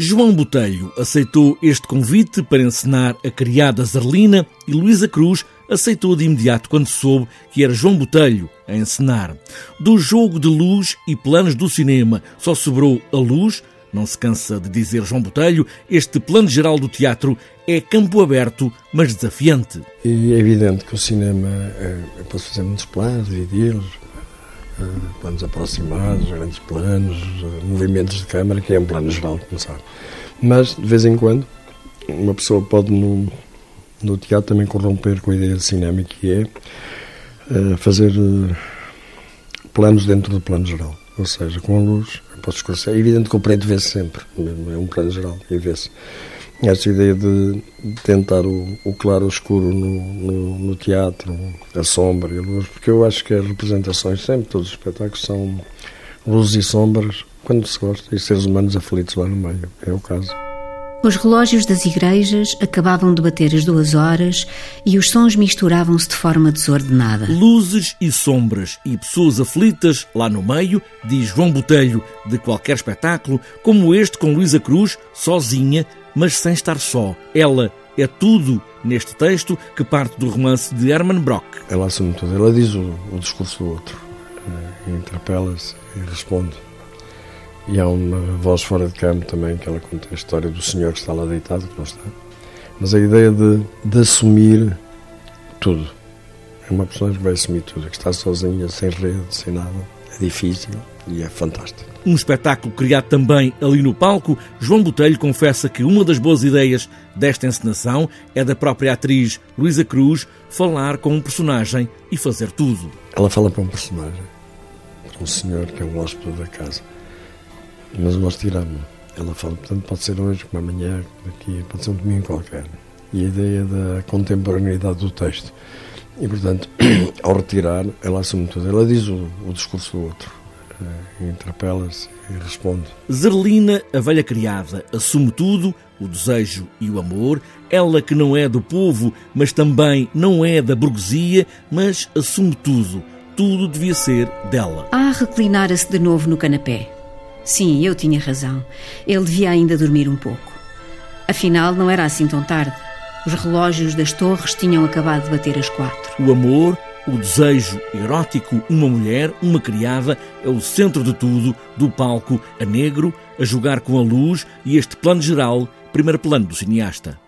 João Botelho aceitou este convite para encenar a criada Zerlina e Luísa Cruz aceitou de imediato quando soube que era João Botelho a encenar. Do jogo de luz e planos do cinema só sobrou a luz, não se cansa de dizer João Botelho, este plano geral do teatro é campo aberto, mas desafiante. É evidente que o cinema, é, eu posso fazer muitos planos, dividi-los, eh, planos aproximados, grandes planos, eh, movimentos de câmara, que é um plano geral, como sabe. Mas, de vez em quando, uma pessoa pode, no, no teatro, também corromper com a ideia de cinema, que é uh, fazer uh, planos dentro do plano geral. Ou seja, com a luz, posso escurecer. É evidente que o preto vê-se sempre, é um plano geral, e vê-se esta ideia de tentar o, o claro escuro no, no, no, teatro, a sombra e a luz, porque eu acho que as representações, sempre todos os espetáculos, são luzes e sombras, quando se gosta, e seres humanos aflitos lá no meio. É o caso. Os relógios das igrejas acabavam de bater as duas horas e os sons misturavam-se de forma desordenada. Luzes e sombras e pessoas aflitas lá no meio, diz João Botelho, de qualquer espetáculo, como este com Luísa Cruz, sozinha, mas sem estar só. Ela é tudo neste texto que parte do romance de Hermann Brock. Ela assume tudo, ela diz o, o discurso do outro, eh, interpela-se e responde. E há uma voz fora de campo também que ela conta a história do senhor que está lá deitado, que não está. Mas a ideia de, de assumir tudo. É uma personagem que vai assumir tudo, que está sozinha, sem rede, sem nada. É difícil e é fantástico. Um espetáculo criado também ali no palco, João Botelho confessa que uma das boas ideias desta encenação é da própria atriz Luísa Cruz falar com um personagem e fazer tudo. Ela fala para um personagem, para um senhor que é o hóspede da casa mas nós tiramos. Ela fala, portanto, pode ser hoje, como amanhã, daqui, pode ser um domingo qualquer. E a ideia da contemporaneidade do texto. E, portanto, ao retirar, ela assume tudo. Ela diz o, o discurso do outro, uh, interpela-se e responde. Zerlina, a velha criada, assume tudo, o desejo e o amor. Ela que não é do povo, mas também não é da burguesia, mas assume tudo. Tudo devia ser dela. A reclinar-se de novo no canapé. Sim, eu tinha razão. Ele devia ainda dormir um pouco. Afinal, não era assim tão tarde. Os relógios das torres tinham acabado de bater as quatro. O amor, o desejo erótico, uma mulher, uma criada, é o centro de tudo, do palco a negro, a jogar com a luz e este plano geral, primeiro plano do cineasta.